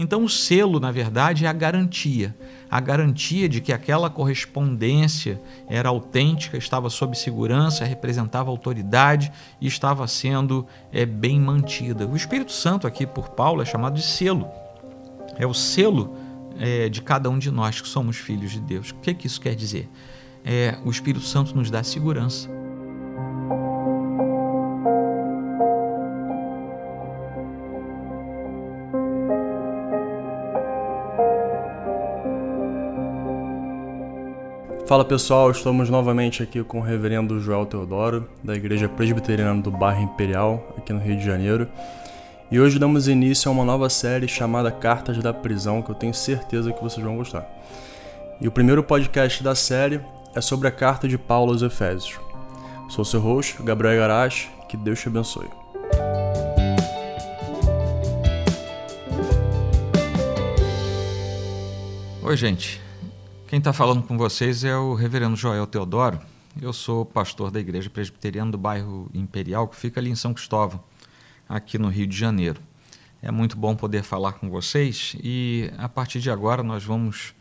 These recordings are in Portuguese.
Então, o selo, na verdade, é a garantia a garantia de que aquela correspondência era autêntica, estava sob segurança, representava autoridade e estava sendo é, bem mantida. O Espírito Santo, aqui por Paulo, é chamado de selo. É o selo é, de cada um de nós que somos filhos de Deus. O que, que isso quer dizer? É, o Espírito Santo nos dá segurança Fala pessoal, estamos novamente aqui com o reverendo Joel Teodoro, da Igreja Presbiteriana do Bairro Imperial, aqui no Rio de Janeiro. E hoje damos início a uma nova série chamada Cartas da Prisão, que eu tenho certeza que vocês vão gostar. E o primeiro podcast da série é sobre a carta de Paulo aos Efésios. Sou seu host, Gabriel Garache, que Deus te abençoe. Oi, gente. Quem está falando com vocês é o reverendo Joel Teodoro. Eu sou pastor da Igreja Presbiteriana do bairro Imperial, que fica ali em São Cristóvão, aqui no Rio de Janeiro. É muito bom poder falar com vocês e a partir de agora nós vamos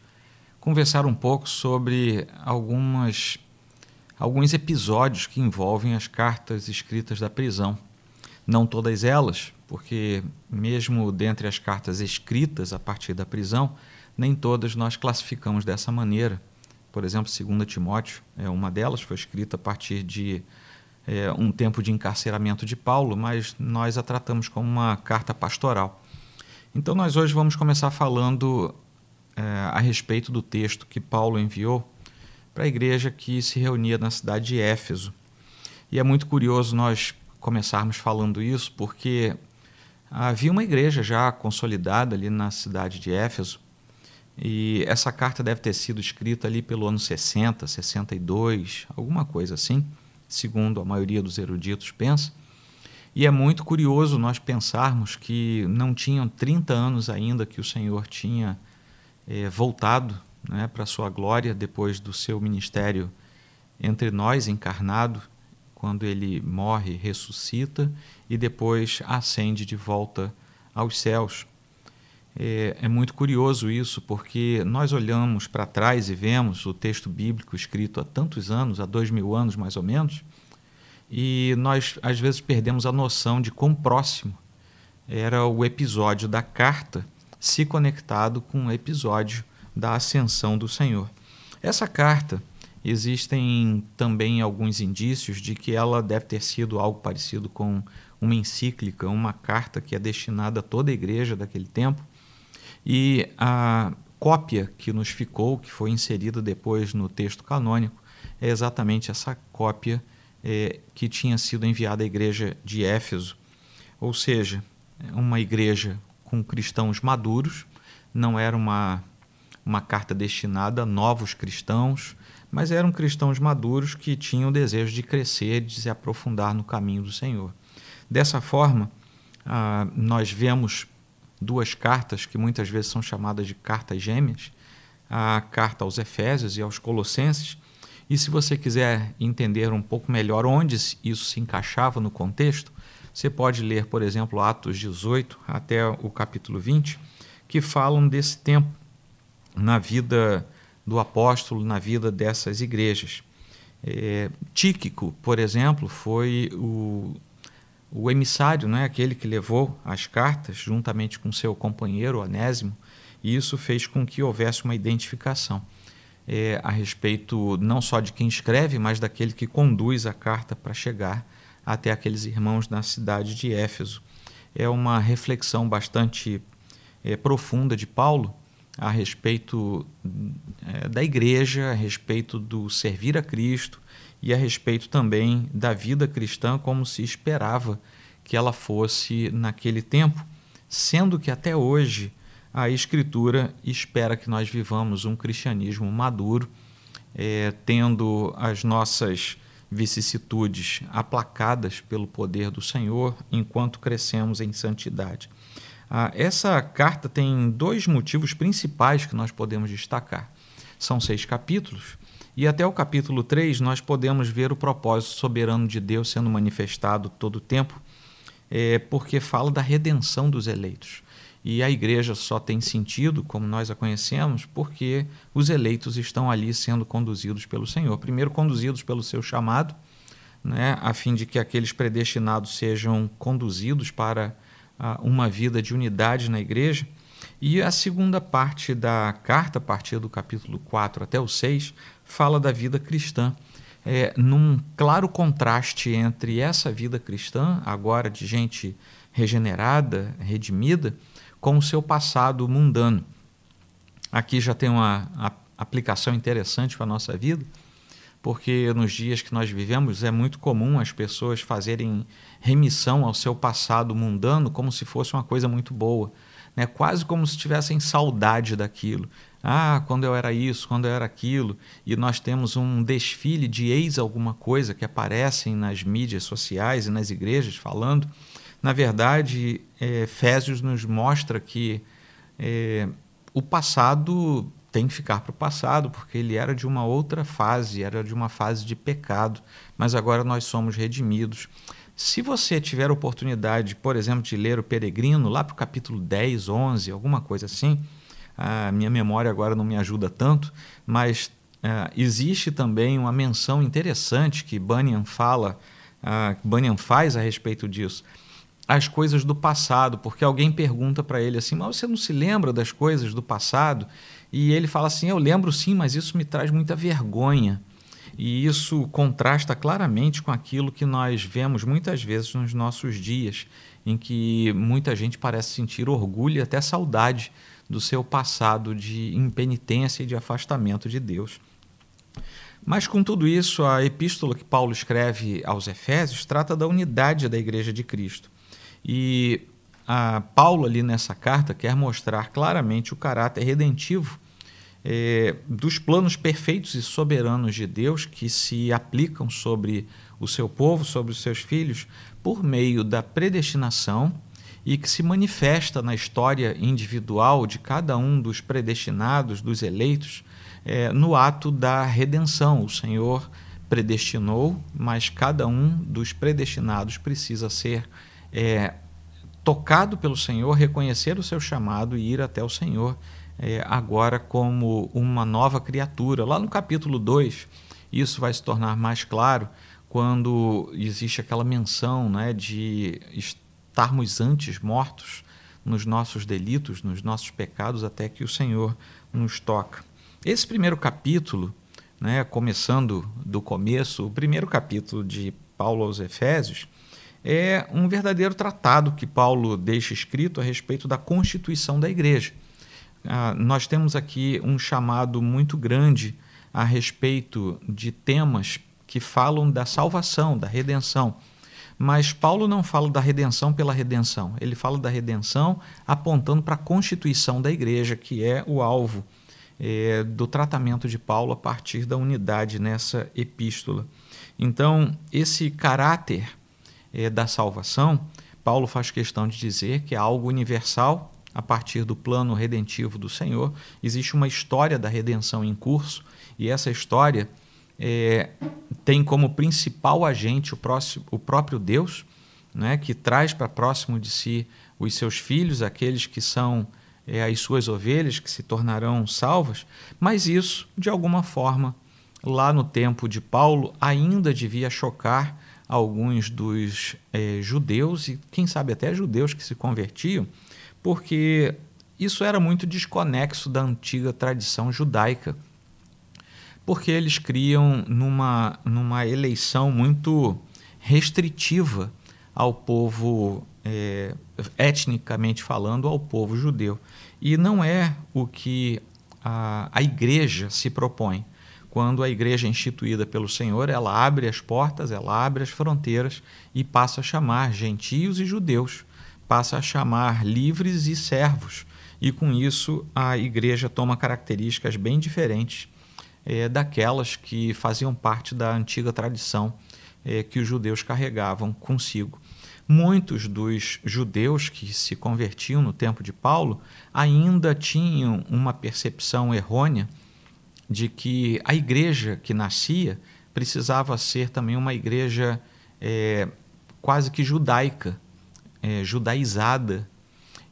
conversar um pouco sobre algumas alguns episódios que envolvem as cartas escritas da prisão. Não todas elas, porque mesmo dentre as cartas escritas a partir da prisão, nem todas nós classificamos dessa maneira. Por exemplo, 2 Timóteo é uma delas, foi escrita a partir de é, um tempo de encarceramento de Paulo, mas nós a tratamos como uma carta pastoral. Então, nós hoje vamos começar falando é, a respeito do texto que Paulo enviou para a igreja que se reunia na cidade de Éfeso. E é muito curioso nós começarmos falando isso, porque havia uma igreja já consolidada ali na cidade de Éfeso, e essa carta deve ter sido escrita ali pelo ano 60, 62, alguma coisa assim, segundo a maioria dos eruditos pensa. E é muito curioso nós pensarmos que não tinham 30 anos ainda que o Senhor tinha é, voltado né, para a sua glória depois do seu ministério entre nós, encarnado, quando ele morre, ressuscita e depois ascende de volta aos céus. É, é muito curioso isso, porque nós olhamos para trás e vemos o texto bíblico escrito há tantos anos, há dois mil anos mais ou menos, e nós às vezes perdemos a noção de quão próximo era o episódio da carta se conectado com o episódio da ascensão do Senhor. Essa carta, existem também alguns indícios de que ela deve ter sido algo parecido com uma encíclica, uma carta que é destinada a toda a igreja daquele tempo, e a cópia que nos ficou, que foi inserida depois no texto canônico, é exatamente essa cópia é, que tinha sido enviada à igreja de Éfeso, ou seja, uma igreja com cristãos maduros, não era uma, uma carta destinada a novos cristãos, mas eram cristãos maduros que tinham o desejo de crescer, de se aprofundar no caminho do Senhor. Dessa forma, ah, nós vemos duas cartas que muitas vezes são chamadas de cartas gêmeas, a carta aos Efésios e aos Colossenses. E se você quiser entender um pouco melhor onde isso se encaixava no contexto, você pode ler, por exemplo, Atos 18 até o capítulo 20, que falam desse tempo na vida do apóstolo, na vida dessas igrejas. É, Tíquico, por exemplo, foi o o emissário, né, aquele que levou as cartas juntamente com seu companheiro Onésimo, e isso fez com que houvesse uma identificação é, a respeito não só de quem escreve, mas daquele que conduz a carta para chegar até aqueles irmãos na cidade de Éfeso. É uma reflexão bastante é, profunda de Paulo a respeito é, da igreja, a respeito do servir a Cristo, e a respeito também da vida cristã como se esperava que ela fosse naquele tempo, sendo que até hoje a Escritura espera que nós vivamos um cristianismo maduro, é, tendo as nossas vicissitudes aplacadas pelo poder do Senhor enquanto crescemos em santidade. Ah, essa carta tem dois motivos principais que nós podemos destacar. São seis capítulos e até o capítulo 3 nós podemos ver o propósito soberano de Deus sendo manifestado todo o tempo, é, porque fala da redenção dos eleitos. e a igreja só tem sentido, como nós a conhecemos, porque os eleitos estão ali sendo conduzidos pelo Senhor. Primeiro, conduzidos pelo seu chamado, né, a fim de que aqueles predestinados sejam conduzidos para uh, uma vida de unidade na igreja. E a segunda parte da carta, a partir do capítulo 4 até o 6, fala da vida cristã. É, num claro contraste entre essa vida cristã, agora de gente regenerada, redimida, com o seu passado mundano. Aqui já tem uma aplicação interessante para a nossa vida, porque nos dias que nós vivemos é muito comum as pessoas fazerem remissão ao seu passado mundano como se fosse uma coisa muito boa, né? quase como se tivessem saudade daquilo. Ah, quando eu era isso, quando eu era aquilo, e nós temos um desfile de ex alguma coisa que aparecem nas mídias sociais e nas igrejas falando na verdade, é, Efésios nos mostra que é, o passado tem que ficar para o passado, porque ele era de uma outra fase, era de uma fase de pecado, mas agora nós somos redimidos. Se você tiver oportunidade, por exemplo, de ler o Peregrino, lá para o capítulo 10, 11, alguma coisa assim, a minha memória agora não me ajuda tanto, mas uh, existe também uma menção interessante que Bunyan fala, uh, Bunyan faz a respeito disso as coisas do passado, porque alguém pergunta para ele assim: Mas você não se lembra das coisas do passado? E ele fala assim: Eu lembro sim, mas isso me traz muita vergonha. E isso contrasta claramente com aquilo que nós vemos muitas vezes nos nossos dias, em que muita gente parece sentir orgulho e até saudade do seu passado de impenitência e de afastamento de Deus. Mas com tudo isso, a epístola que Paulo escreve aos Efésios trata da unidade da Igreja de Cristo. E a Paulo, ali nessa carta, quer mostrar claramente o caráter redentivo é, dos planos perfeitos e soberanos de Deus que se aplicam sobre o seu povo, sobre os seus filhos, por meio da predestinação e que se manifesta na história individual de cada um dos predestinados, dos eleitos, é, no ato da redenção. O Senhor predestinou, mas cada um dos predestinados precisa ser é, tocado pelo Senhor, reconhecer o seu chamado e ir até o Senhor é, agora como uma nova criatura. Lá no capítulo 2, isso vai se tornar mais claro quando existe aquela menção né, de estarmos antes mortos nos nossos delitos, nos nossos pecados, até que o Senhor nos toca. Esse primeiro capítulo, né, começando do começo, o primeiro capítulo de Paulo aos Efésios, é um verdadeiro tratado que Paulo deixa escrito a respeito da constituição da igreja. Ah, nós temos aqui um chamado muito grande a respeito de temas que falam da salvação, da redenção. Mas Paulo não fala da redenção pela redenção, ele fala da redenção apontando para a constituição da igreja, que é o alvo é, do tratamento de Paulo a partir da unidade nessa epístola. Então, esse caráter é, da salvação, Paulo faz questão de dizer que é algo universal a partir do plano redentivo do Senhor. Existe uma história da redenção em curso e essa história é, tem como principal agente o, próximo, o próprio Deus, né, que traz para próximo de si os seus filhos, aqueles que são é, as suas ovelhas, que se tornarão salvas, mas isso, de alguma forma, lá no tempo de Paulo, ainda devia chocar alguns dos é, judeus e quem sabe até judeus que se convertiam, porque isso era muito desconexo da antiga tradição judaica, porque eles criam numa, numa eleição muito restritiva ao povo, é, etnicamente falando, ao povo judeu. E não é o que a, a igreja se propõe quando a igreja é instituída pelo Senhor, ela abre as portas, ela abre as fronteiras e passa a chamar gentios e judeus, passa a chamar livres e servos. E com isso a igreja toma características bem diferentes é, daquelas que faziam parte da antiga tradição é, que os judeus carregavam consigo. Muitos dos judeus que se convertiam no tempo de Paulo ainda tinham uma percepção errônea de que a igreja que nascia precisava ser também uma igreja é, quase que judaica, é, judaizada.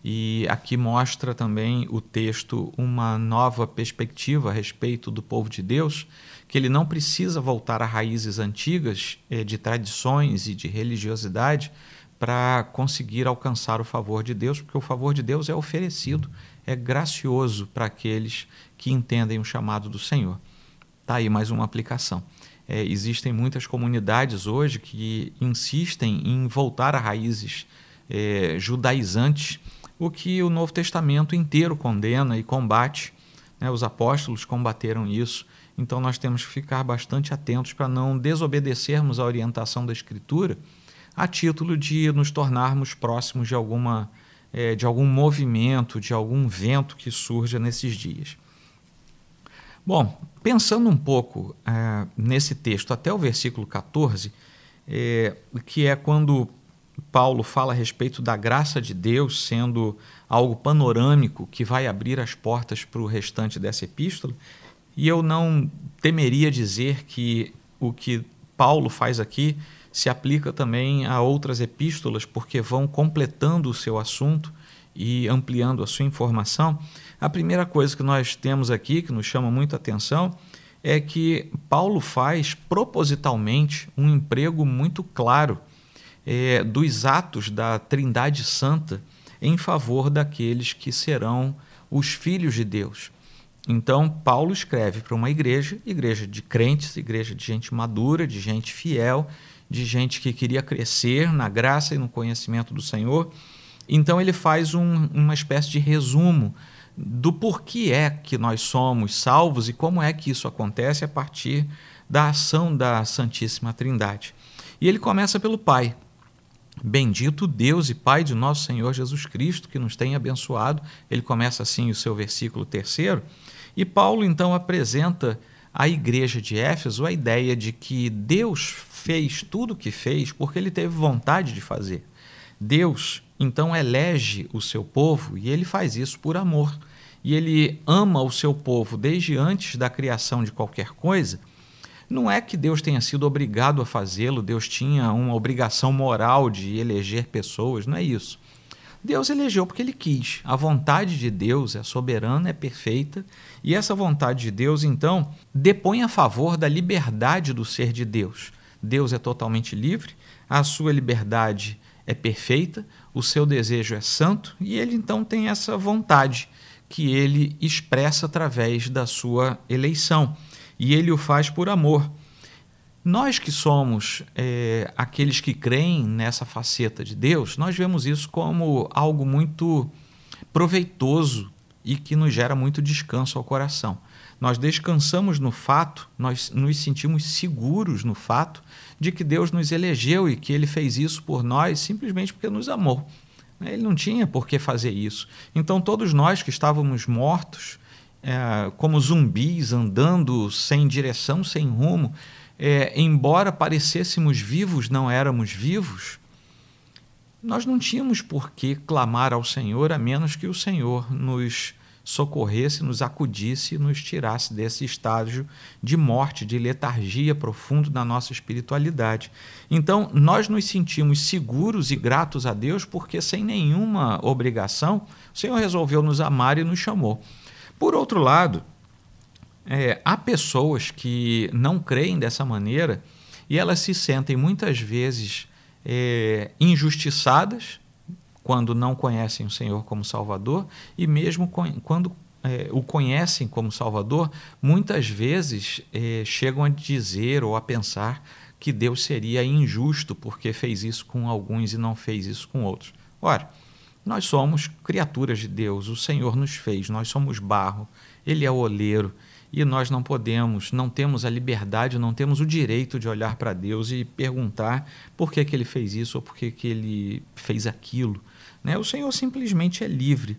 E aqui mostra também o texto uma nova perspectiva a respeito do povo de Deus, que ele não precisa voltar a raízes antigas eh, de tradições e de religiosidade para conseguir alcançar o favor de Deus, porque o favor de Deus é oferecido, é gracioso para aqueles que entendem o chamado do Senhor. Está aí mais uma aplicação. É, existem muitas comunidades hoje que insistem em voltar a raízes é, judaizantes, o que o Novo Testamento inteiro condena e combate. Né? Os apóstolos combateram isso. Então nós temos que ficar bastante atentos para não desobedecermos a orientação da Escritura a título de nos tornarmos próximos de alguma é, de algum movimento, de algum vento que surja nesses dias. Bom, pensando um pouco é, nesse texto até o versículo 14, é, que é quando Paulo fala a respeito da graça de Deus sendo algo panorâmico que vai abrir as portas para o restante dessa epístola, e eu não temeria dizer que o que Paulo faz aqui se aplica também a outras epístolas, porque vão completando o seu assunto e ampliando a sua informação. A primeira coisa que nós temos aqui, que nos chama muito atenção, é que Paulo faz propositalmente um emprego muito claro é, dos atos da Trindade Santa em favor daqueles que serão os filhos de Deus. Então, Paulo escreve para uma igreja, igreja de crentes, igreja de gente madura, de gente fiel, de gente que queria crescer na graça e no conhecimento do Senhor. Então, ele faz um, uma espécie de resumo do porquê é que nós somos salvos e como é que isso acontece a partir da ação da Santíssima Trindade. E ele começa pelo Pai. Bendito Deus e Pai de nosso Senhor Jesus Cristo, que nos tem abençoado. Ele começa assim o seu versículo terceiro. E Paulo então apresenta à igreja de Éfeso a ideia de que Deus fez tudo o que fez porque ele teve vontade de fazer. Deus então elege o seu povo e ele faz isso por amor. E ele ama o seu povo desde antes da criação de qualquer coisa. Não é que Deus tenha sido obrigado a fazê-lo, Deus tinha uma obrigação moral de eleger pessoas, não é isso. Deus elegeu porque ele quis. A vontade de Deus é soberana, é perfeita, e essa vontade de Deus, então, depõe a favor da liberdade do ser de Deus. Deus é totalmente livre, a sua liberdade é perfeita, o seu desejo é santo, e ele então tem essa vontade que ele expressa através da sua eleição. E ele o faz por amor. Nós que somos é, aqueles que creem nessa faceta de Deus, nós vemos isso como algo muito proveitoso e que nos gera muito descanso ao coração. Nós descansamos no fato, nós nos sentimos seguros no fato de que Deus nos elegeu e que Ele fez isso por nós simplesmente porque nos amou. Ele não tinha por que fazer isso. Então, todos nós que estávamos mortos, é, como zumbis, andando sem direção, sem rumo, é, embora parecêssemos vivos, não éramos vivos, nós não tínhamos por que clamar ao Senhor a menos que o Senhor nos socorresse, nos acudisse, nos tirasse desse estágio de morte, de letargia profundo da nossa espiritualidade. Então, nós nos sentimos seguros e gratos a Deus porque, sem nenhuma obrigação, o Senhor resolveu nos amar e nos chamou. Por outro lado, é, há pessoas que não creem dessa maneira e elas se sentem muitas vezes é, injustiçadas quando não conhecem o Senhor como Salvador e mesmo quando é, o conhecem como Salvador, muitas vezes é, chegam a dizer ou a pensar que Deus seria injusto porque fez isso com alguns e não fez isso com outros. Ora, nós somos criaturas de Deus, o Senhor nos fez, nós somos barro, Ele é o oleiro e nós não podemos, não temos a liberdade, não temos o direito de olhar para Deus e perguntar por que, que ele fez isso ou por que, que ele fez aquilo. Né? O Senhor simplesmente é livre.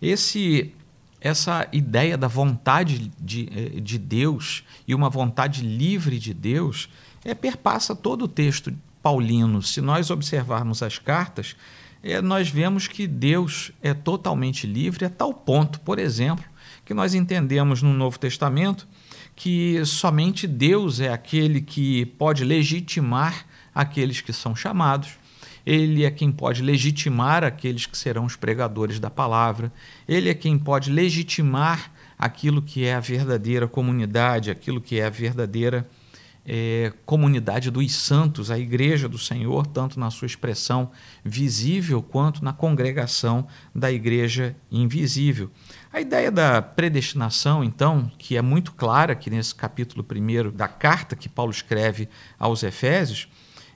Esse, essa ideia da vontade de, de Deus e uma vontade livre de Deus é, perpassa todo o texto paulino. Se nós observarmos as cartas, é, nós vemos que Deus é totalmente livre a tal ponto, por exemplo, que nós entendemos no Novo Testamento que somente Deus é aquele que pode legitimar aqueles que são chamados. ele é quem pode legitimar aqueles que serão os pregadores da palavra, ele é quem pode legitimar aquilo que é a verdadeira comunidade, aquilo que é a verdadeira é, comunidade dos santos, a igreja do Senhor, tanto na sua expressão visível quanto na congregação da igreja invisível. A ideia da predestinação, então, que é muito clara aqui nesse capítulo primeiro da carta que Paulo escreve aos Efésios,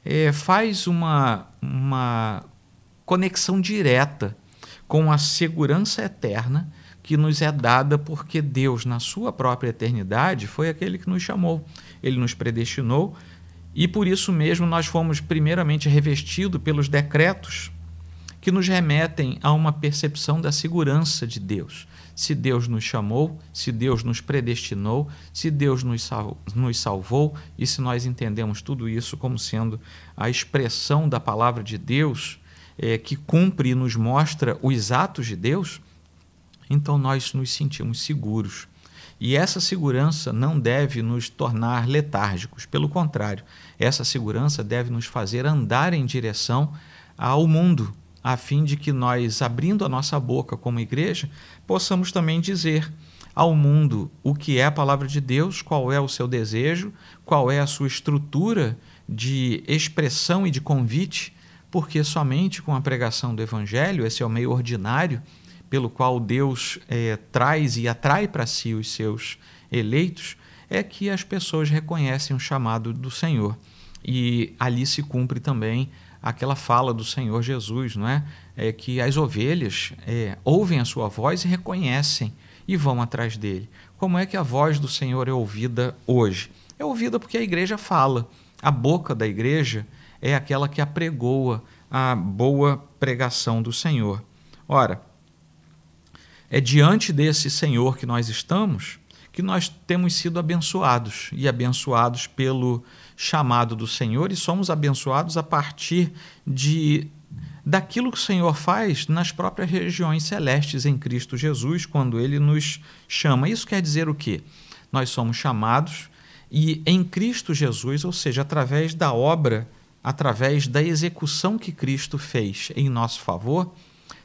é, faz uma, uma conexão direta com a segurança eterna que nos é dada porque Deus, na sua própria eternidade, foi aquele que nos chamou. Ele nos predestinou e por isso mesmo nós fomos primeiramente revestidos pelos decretos que nos remetem a uma percepção da segurança de Deus. Se Deus nos chamou, se Deus nos predestinou, se Deus nos, sal nos salvou e se nós entendemos tudo isso como sendo a expressão da palavra de Deus é, que cumpre e nos mostra os atos de Deus, então nós nos sentimos seguros. E essa segurança não deve nos tornar letárgicos, pelo contrário, essa segurança deve nos fazer andar em direção ao mundo, a fim de que nós, abrindo a nossa boca como igreja, possamos também dizer ao mundo o que é a palavra de Deus, qual é o seu desejo, qual é a sua estrutura de expressão e de convite, porque somente com a pregação do Evangelho, esse é o meio ordinário pelo qual Deus é, traz e atrai para si os seus eleitos, é que as pessoas reconhecem o chamado do Senhor. E ali se cumpre também aquela fala do Senhor Jesus, não é? é que as ovelhas é, ouvem a sua voz e reconhecem e vão atrás dele. Como é que a voz do Senhor é ouvida hoje? É ouvida porque a igreja fala. A boca da igreja é aquela que apregoa a boa pregação do Senhor. Ora, é diante desse Senhor que nós estamos que nós temos sido abençoados e abençoados pelo chamado do Senhor e somos abençoados a partir de daquilo que o Senhor faz nas próprias regiões celestes em Cristo Jesus, quando ele nos chama. Isso quer dizer o quê? Nós somos chamados e em Cristo Jesus, ou seja, através da obra, através da execução que Cristo fez em nosso favor,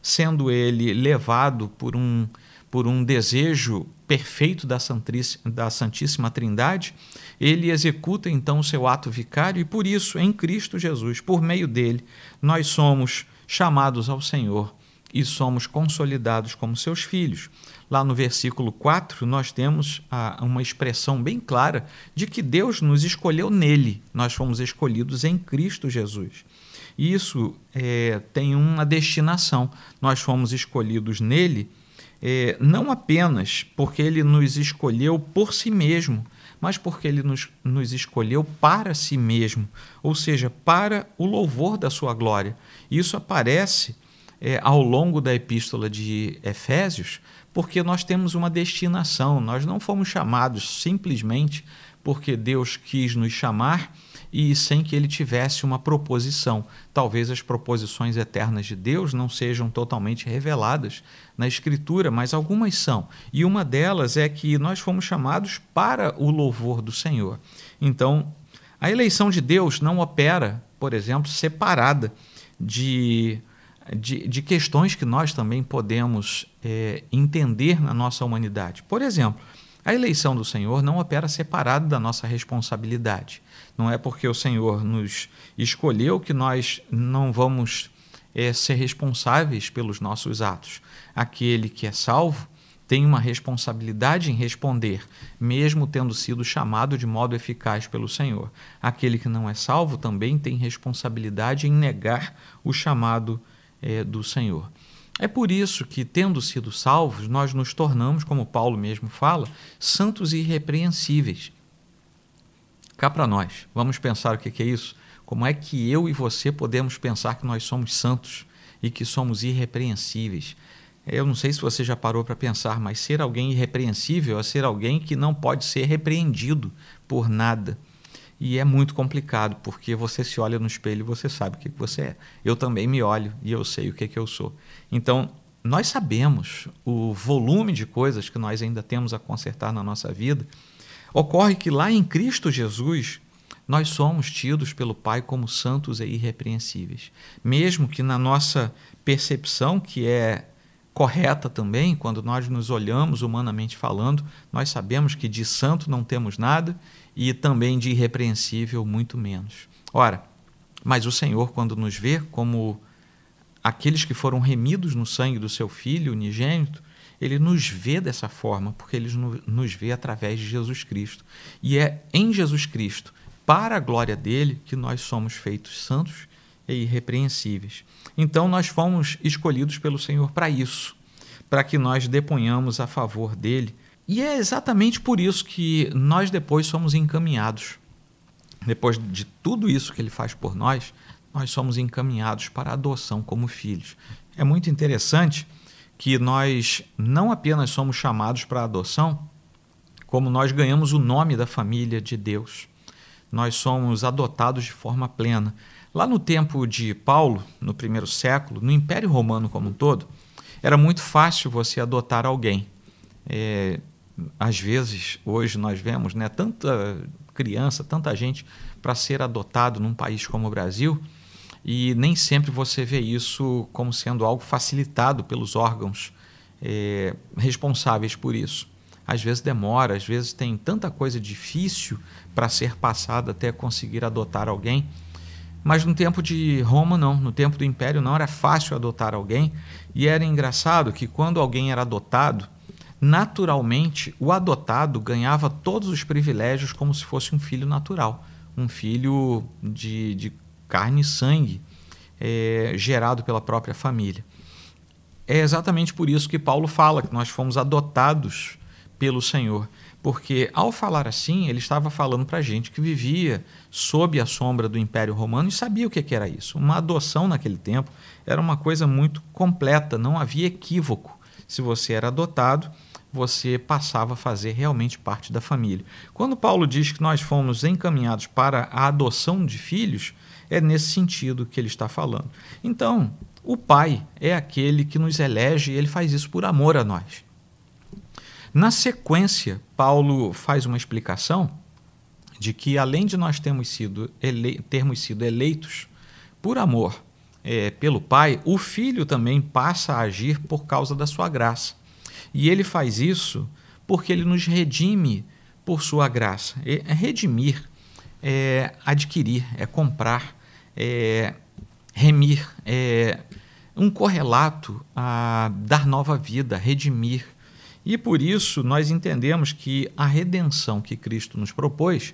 sendo ele levado por um, por um desejo perfeito da, da Santíssima Trindade, ele executa então o seu ato vicário e por isso, em Cristo Jesus, por meio dele, nós somos chamados ao Senhor e somos consolidados como seus filhos. Lá no versículo 4, nós temos a, uma expressão bem clara de que Deus nos escolheu nele, nós fomos escolhidos em Cristo Jesus. Isso é, tem uma destinação. Nós fomos escolhidos nele é, não apenas porque ele nos escolheu por si mesmo, mas porque ele nos, nos escolheu para si mesmo, ou seja, para o louvor da sua glória. Isso aparece é, ao longo da epístola de Efésios, porque nós temos uma destinação, nós não fomos chamados simplesmente porque Deus quis nos chamar e sem que ele tivesse uma proposição. Talvez as proposições eternas de Deus não sejam totalmente reveladas na Escritura, mas algumas são. E uma delas é que nós fomos chamados para o louvor do Senhor. Então, a eleição de Deus não opera, por exemplo, separada de, de, de questões que nós também podemos é, entender na nossa humanidade. Por exemplo, a eleição do Senhor não opera separado da nossa responsabilidade. Não é porque o Senhor nos escolheu que nós não vamos é, ser responsáveis pelos nossos atos. Aquele que é salvo tem uma responsabilidade em responder, mesmo tendo sido chamado de modo eficaz pelo Senhor. Aquele que não é salvo também tem responsabilidade em negar o chamado é, do Senhor. É por isso que, tendo sido salvos, nós nos tornamos, como Paulo mesmo fala, santos e irrepreensíveis cá para nós. Vamos pensar o que é isso? Como é que eu e você podemos pensar que nós somos santos e que somos irrepreensíveis? Eu não sei se você já parou para pensar, mas ser alguém irrepreensível é ser alguém que não pode ser repreendido por nada. E é muito complicado, porque você se olha no espelho e você sabe o que você é. Eu também me olho e eu sei o que, que eu sou. Então, nós sabemos o volume de coisas que nós ainda temos a consertar na nossa vida Ocorre que lá em Cristo Jesus nós somos tidos pelo Pai como santos e irrepreensíveis. Mesmo que na nossa percepção, que é correta também, quando nós nos olhamos humanamente falando, nós sabemos que de santo não temos nada e também de irrepreensível muito menos. Ora, mas o Senhor, quando nos vê como aqueles que foram remidos no sangue do seu Filho unigênito, ele nos vê dessa forma, porque ele nos vê através de Jesus Cristo. E é em Jesus Cristo, para a glória dele, que nós somos feitos santos e irrepreensíveis. Então nós fomos escolhidos pelo Senhor para isso, para que nós deponhamos a favor dele. E é exatamente por isso que nós depois somos encaminhados. Depois de tudo isso que ele faz por nós, nós somos encaminhados para a adoção como filhos. É muito interessante que nós não apenas somos chamados para a adoção, como nós ganhamos o nome da família de Deus. Nós somos adotados de forma plena. Lá no tempo de Paulo, no primeiro século, no Império Romano como um todo, era muito fácil você adotar alguém. É, às vezes, hoje nós vemos né, tanta criança, tanta gente para ser adotado num país como o Brasil, e nem sempre você vê isso como sendo algo facilitado pelos órgãos é, responsáveis por isso. Às vezes demora, às vezes tem tanta coisa difícil para ser passada até conseguir adotar alguém mas no tempo de Roma, não. No tempo do Império, não era fácil adotar alguém. E era engraçado que quando alguém era adotado, naturalmente o adotado ganhava todos os privilégios como se fosse um filho natural um filho de, de carne e sangue, é, gerado pela própria família. É exatamente por isso que Paulo fala que nós fomos adotados pelo Senhor. Porque ao falar assim, ele estava falando para gente que vivia sob a sombra do Império Romano e sabia o que era isso. Uma adoção naquele tempo era uma coisa muito completa, não havia equívoco. Se você era adotado, você passava a fazer realmente parte da família. Quando Paulo diz que nós fomos encaminhados para a adoção de filhos, é nesse sentido que ele está falando. Então, o pai é aquele que nos elege e ele faz isso por amor a nós. Na sequência, Paulo faz uma explicação de que, além de nós termos sido, ele... termos sido eleitos por amor é, pelo Pai, o Filho também passa a agir por causa da sua graça. E ele faz isso porque ele nos redime por sua graça. Redimir é adquirir, é comprar, é remir, é um correlato a dar nova vida, redimir, e por isso nós entendemos que a redenção que Cristo nos propôs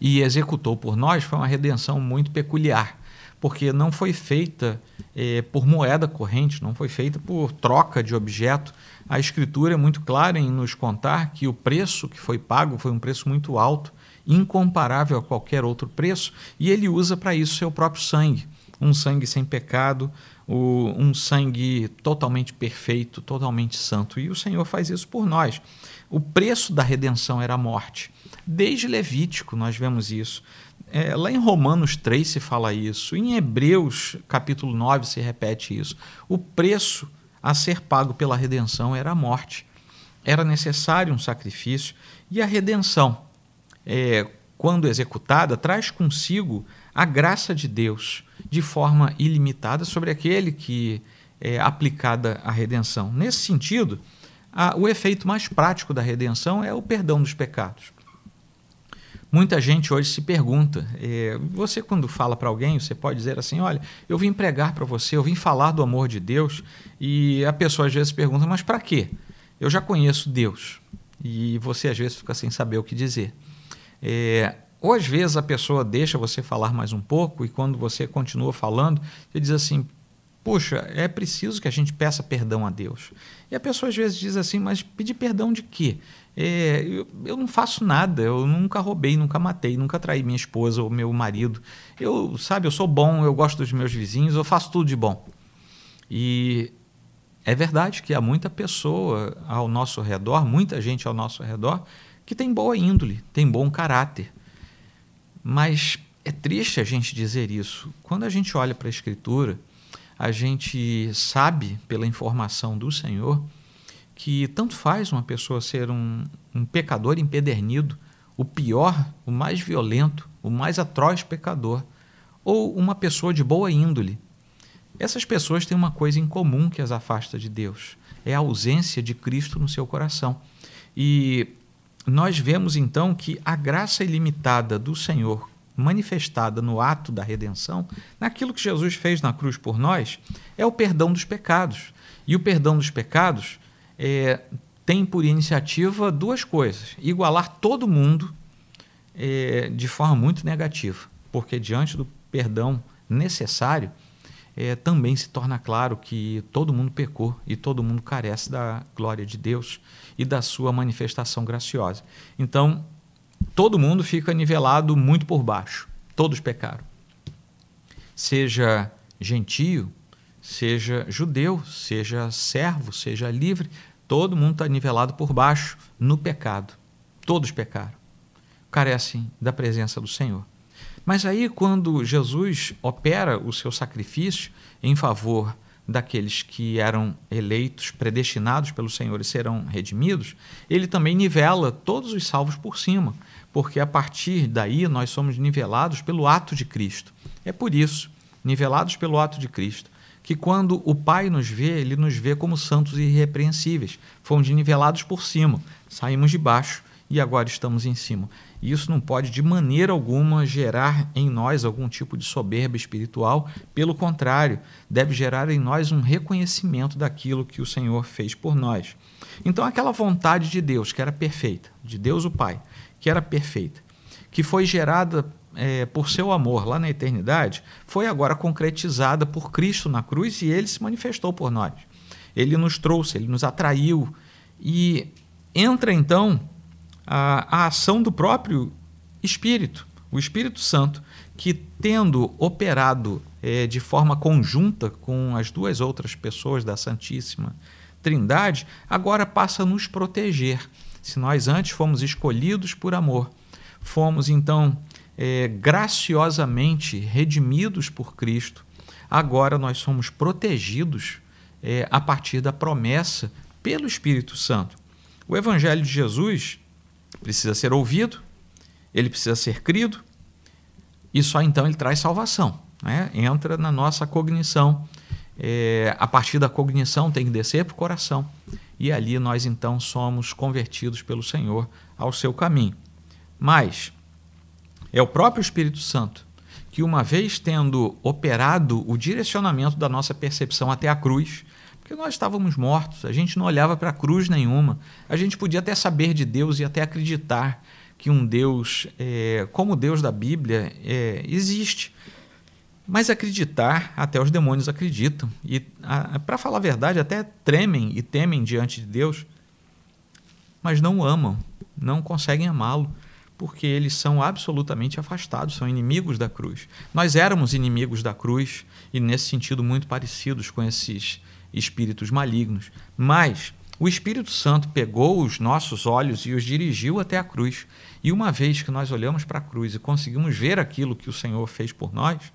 e executou por nós foi uma redenção muito peculiar, porque não foi feita é, por moeda corrente, não foi feita por troca de objeto. A Escritura é muito clara em nos contar que o preço que foi pago foi um preço muito alto, incomparável a qualquer outro preço, e ele usa para isso seu próprio sangue um sangue sem pecado, um sangue totalmente perfeito, totalmente santo. E o Senhor faz isso por nós. O preço da redenção era a morte. Desde Levítico nós vemos isso. É, lá em Romanos 3 se fala isso. Em Hebreus capítulo 9 se repete isso. O preço a ser pago pela redenção era a morte. Era necessário um sacrifício. E a redenção, é, quando executada, traz consigo a graça de Deus de forma ilimitada sobre aquele que é aplicada a redenção. Nesse sentido, a, o efeito mais prático da redenção é o perdão dos pecados. Muita gente hoje se pergunta, é, você quando fala para alguém, você pode dizer assim, olha, eu vim pregar para você, eu vim falar do amor de Deus, e a pessoa às vezes pergunta, mas para quê? Eu já conheço Deus. E você às vezes fica sem saber o que dizer. É, ou às vezes a pessoa deixa você falar mais um pouco e quando você continua falando, você diz assim: Puxa, é preciso que a gente peça perdão a Deus. E a pessoa às vezes diz assim: Mas pedir perdão de quê? É, eu, eu não faço nada, eu nunca roubei, nunca matei, nunca traí minha esposa ou meu marido. Eu, sabe, eu sou bom, eu gosto dos meus vizinhos, eu faço tudo de bom. E é verdade que há muita pessoa ao nosso redor, muita gente ao nosso redor, que tem boa índole, tem bom caráter mas é triste a gente dizer isso. Quando a gente olha para a Escritura, a gente sabe, pela informação do Senhor, que tanto faz uma pessoa ser um, um pecador empedernido, o pior, o mais violento, o mais atroz pecador, ou uma pessoa de boa índole. Essas pessoas têm uma coisa em comum que as afasta de Deus: é a ausência de Cristo no seu coração. E nós vemos então que a graça ilimitada do Senhor, manifestada no ato da redenção, naquilo que Jesus fez na cruz por nós, é o perdão dos pecados. E o perdão dos pecados é, tem por iniciativa duas coisas: igualar todo mundo é, de forma muito negativa, porque diante do perdão necessário, é, também se torna claro que todo mundo pecou e todo mundo carece da glória de Deus e da sua manifestação graciosa. Então, todo mundo fica nivelado muito por baixo. Todos pecaram. Seja gentio, seja judeu, seja servo, seja livre, todo mundo está nivelado por baixo no pecado. Todos pecaram. Carecem da presença do Senhor. Mas aí, quando Jesus opera o seu sacrifício em favor daqueles que eram eleitos, predestinados pelo Senhor e serão redimidos, ele também nivela todos os salvos por cima, porque a partir daí nós somos nivelados pelo ato de Cristo. É por isso, nivelados pelo ato de Cristo, que quando o Pai nos vê, ele nos vê como santos e irrepreensíveis. Fomos nivelados por cima, saímos de baixo e agora estamos em cima. Isso não pode de maneira alguma gerar em nós algum tipo de soberba espiritual, pelo contrário, deve gerar em nós um reconhecimento daquilo que o Senhor fez por nós. Então, aquela vontade de Deus, que era perfeita, de Deus o Pai, que era perfeita, que foi gerada é, por seu amor lá na eternidade, foi agora concretizada por Cristo na cruz e ele se manifestou por nós. Ele nos trouxe, ele nos atraiu e entra então a, a ação do próprio Espírito, o Espírito Santo, que tendo operado é, de forma conjunta com as duas outras pessoas da Santíssima Trindade, agora passa a nos proteger. Se nós antes fomos escolhidos por amor, fomos então é, graciosamente redimidos por Cristo, agora nós somos protegidos é, a partir da promessa pelo Espírito Santo. O Evangelho de Jesus precisa ser ouvido, ele precisa ser crido, e só então ele traz salvação. Né? Entra na nossa cognição. É, a partir da cognição tem que descer para o coração. E ali nós então somos convertidos pelo Senhor ao seu caminho. Mas é o próprio Espírito Santo que, uma vez tendo operado o direcionamento da nossa percepção até a cruz, porque nós estávamos mortos, a gente não olhava para a cruz nenhuma. A gente podia até saber de Deus e até acreditar que um Deus, é, como o Deus da Bíblia, é, existe. Mas acreditar, até os demônios acreditam. E, para falar a verdade, até tremem e temem diante de Deus, mas não amam, não conseguem amá-lo, porque eles são absolutamente afastados, são inimigos da cruz. Nós éramos inimigos da cruz e, nesse sentido, muito parecidos com esses espíritos malignos. Mas o Espírito Santo pegou os nossos olhos e os dirigiu até a cruz. E uma vez que nós olhamos para a cruz e conseguimos ver aquilo que o Senhor fez por nós,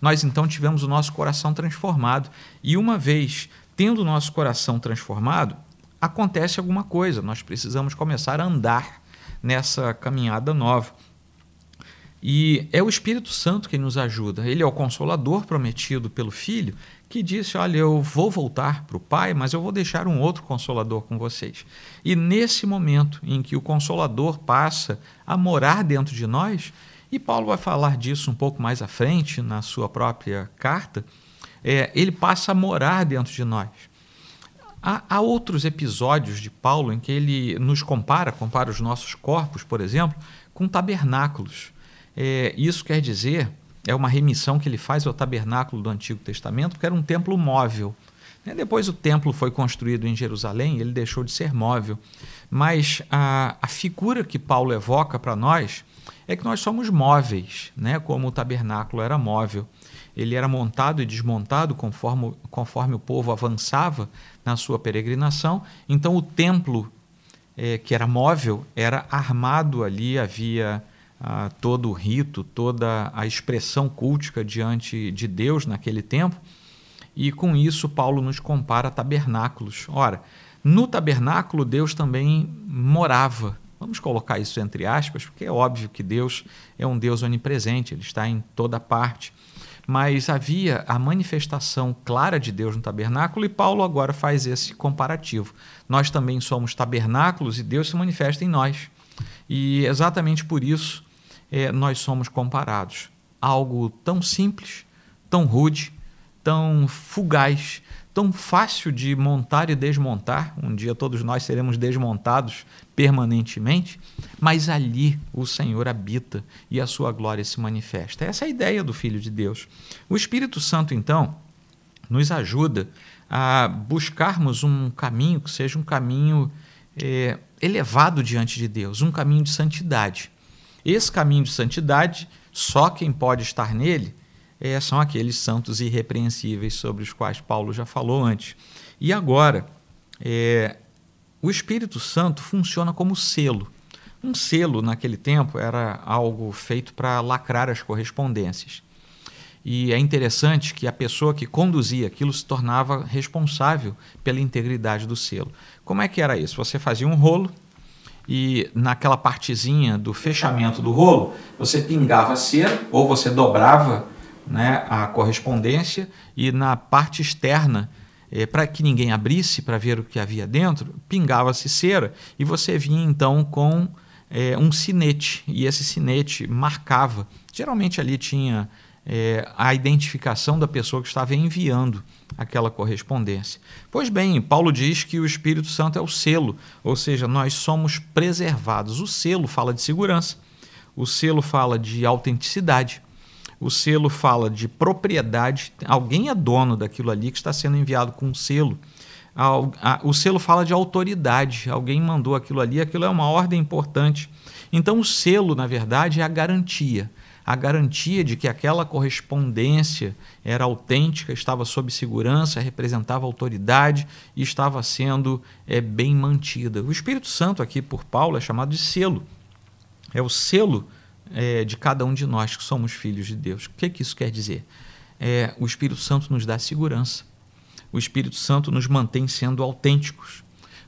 nós então tivemos o nosso coração transformado. E uma vez tendo o nosso coração transformado, acontece alguma coisa. Nós precisamos começar a andar nessa caminhada nova. E é o Espírito Santo que nos ajuda. Ele é o consolador prometido pelo Filho que disse: Olha, eu vou voltar para o Pai, mas eu vou deixar um outro consolador com vocês. E nesse momento em que o consolador passa a morar dentro de nós, e Paulo vai falar disso um pouco mais à frente na sua própria carta, é, ele passa a morar dentro de nós. Há, há outros episódios de Paulo em que ele nos compara, compara os nossos corpos, por exemplo, com tabernáculos. É, isso quer dizer é uma remissão que ele faz ao tabernáculo do Antigo Testamento, porque era um templo móvel. Né, depois o templo foi construído em Jerusalém, ele deixou de ser móvel. Mas a, a figura que Paulo evoca para nós é que nós somos móveis, né? como o tabernáculo era móvel. Ele era montado e desmontado conforme, conforme o povo avançava na sua peregrinação. Então o templo, é, que era móvel, era armado ali, havia todo o rito, toda a expressão cultica diante de Deus naquele tempo. E com isso, Paulo nos compara a tabernáculos. Ora, no tabernáculo, Deus também morava. Vamos colocar isso entre aspas, porque é óbvio que Deus é um Deus onipresente, ele está em toda parte. Mas havia a manifestação clara de Deus no tabernáculo e Paulo agora faz esse comparativo. Nós também somos tabernáculos e Deus se manifesta em nós. E exatamente por isso é, nós somos comparados. Algo tão simples, tão rude, tão fugaz, tão fácil de montar e desmontar. Um dia todos nós seremos desmontados permanentemente, mas ali o Senhor habita e a sua glória se manifesta. Essa é a ideia do Filho de Deus. O Espírito Santo, então, nos ajuda a buscarmos um caminho que seja um caminho é, elevado diante de Deus, um caminho de santidade. Esse caminho de santidade, só quem pode estar nele é, são aqueles santos irrepreensíveis sobre os quais Paulo já falou antes. E agora, é, o Espírito Santo funciona como selo. Um selo, naquele tempo, era algo feito para lacrar as correspondências. E é interessante que a pessoa que conduzia aquilo se tornava responsável pela integridade do selo. Como é que era isso? Você fazia um rolo e naquela partezinha do fechamento do rolo, você pingava cera ou você dobrava né, a correspondência e na parte externa, é, para que ninguém abrisse para ver o que havia dentro, pingava-se cera e você vinha então com é, um sinete e esse sinete marcava. Geralmente ali tinha é, a identificação da pessoa que estava enviando aquela correspondência. Pois bem, Paulo diz que o Espírito Santo é o selo, ou seja, nós somos preservados. O selo fala de segurança, o selo fala de autenticidade, o selo fala de propriedade, alguém é dono daquilo ali que está sendo enviado com um selo. O selo fala de autoridade, alguém mandou aquilo ali, aquilo é uma ordem importante. Então, o selo, na verdade, é a garantia a garantia de que aquela correspondência era autêntica, estava sob segurança, representava autoridade e estava sendo é, bem mantida. O Espírito Santo, aqui por Paulo, é chamado de selo. É o selo é, de cada um de nós que somos filhos de Deus. O que, que isso quer dizer? É, o Espírito Santo nos dá segurança. O Espírito Santo nos mantém sendo autênticos.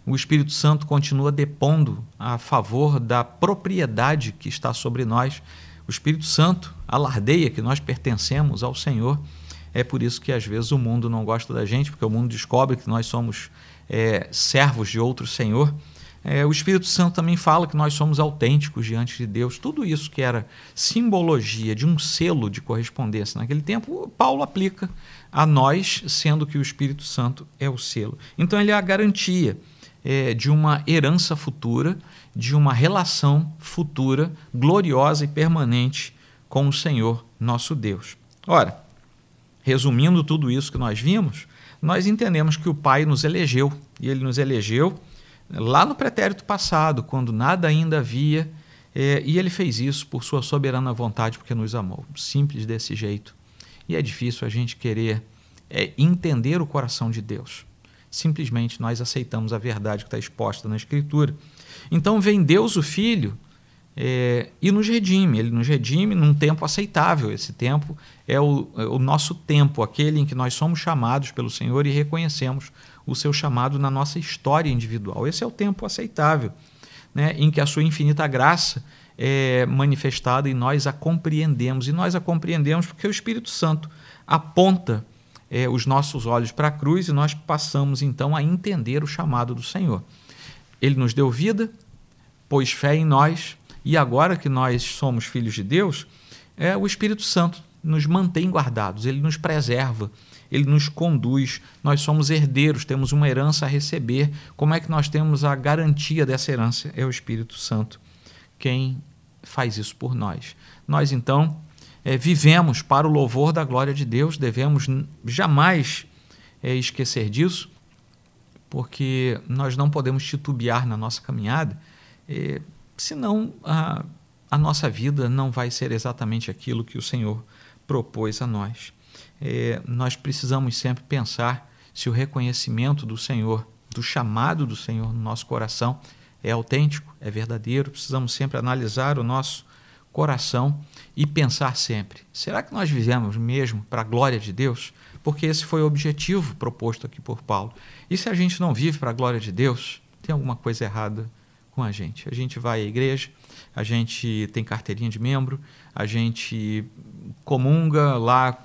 O Espírito Santo continua depondo a favor da propriedade que está sobre nós. O Espírito Santo alardeia que nós pertencemos ao Senhor. É por isso que às vezes o mundo não gosta da gente, porque o mundo descobre que nós somos é, servos de outro Senhor. É, o Espírito Santo também fala que nós somos autênticos diante de Deus. Tudo isso que era simbologia de um selo de correspondência naquele tempo, Paulo aplica a nós, sendo que o Espírito Santo é o selo. Então, ele é a garantia é, de uma herança futura, de uma relação futura, gloriosa e permanente com o Senhor nosso Deus. Ora, resumindo tudo isso que nós vimos, nós entendemos que o Pai nos elegeu, e ele nos elegeu lá no pretérito passado, quando nada ainda havia, é, e ele fez isso por sua soberana vontade, porque nos amou. Simples desse jeito. E é difícil a gente querer é, entender o coração de Deus. Simplesmente nós aceitamos a verdade que está exposta na Escritura. Então vem Deus, o Filho, é, e nos redime. Ele nos redime num tempo aceitável. Esse tempo é o, é o nosso tempo, aquele em que nós somos chamados pelo Senhor e reconhecemos o seu chamado na nossa história individual. Esse é o tempo aceitável, né, em que a sua infinita graça é manifestada e nós a compreendemos. E nós a compreendemos porque o Espírito Santo aponta é, os nossos olhos para a cruz e nós passamos então a entender o chamado do Senhor. Ele nos deu vida, pôs fé em nós, e agora que nós somos filhos de Deus, é, o Espírito Santo nos mantém guardados, ele nos preserva, ele nos conduz, nós somos herdeiros, temos uma herança a receber. Como é que nós temos a garantia dessa herança? É o Espírito Santo quem faz isso por nós. Nós, então, é, vivemos para o louvor da glória de Deus, devemos jamais é, esquecer disso, porque nós não podemos titubear na nossa caminhada, senão a, a nossa vida não vai ser exatamente aquilo que o Senhor propôs a nós nós precisamos sempre pensar se o reconhecimento do Senhor, do chamado do Senhor no nosso coração é autêntico, é verdadeiro. Precisamos sempre analisar o nosso coração e pensar sempre: será que nós vivemos mesmo para a glória de Deus? Porque esse foi o objetivo proposto aqui por Paulo. E se a gente não vive para a glória de Deus, tem alguma coisa errada com a gente. A gente vai à igreja, a gente tem carteirinha de membro, a gente comunga lá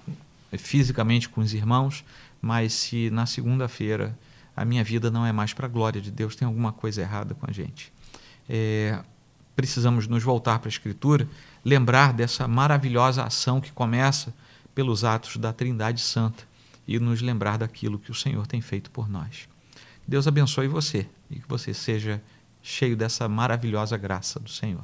fisicamente com os irmãos, mas se na segunda-feira a minha vida não é mais para a glória de Deus, tem alguma coisa errada com a gente. É, precisamos nos voltar para a Escritura, lembrar dessa maravilhosa ação que começa pelos atos da Trindade Santa e nos lembrar daquilo que o Senhor tem feito por nós. Deus abençoe você e que você seja cheio dessa maravilhosa graça do Senhor.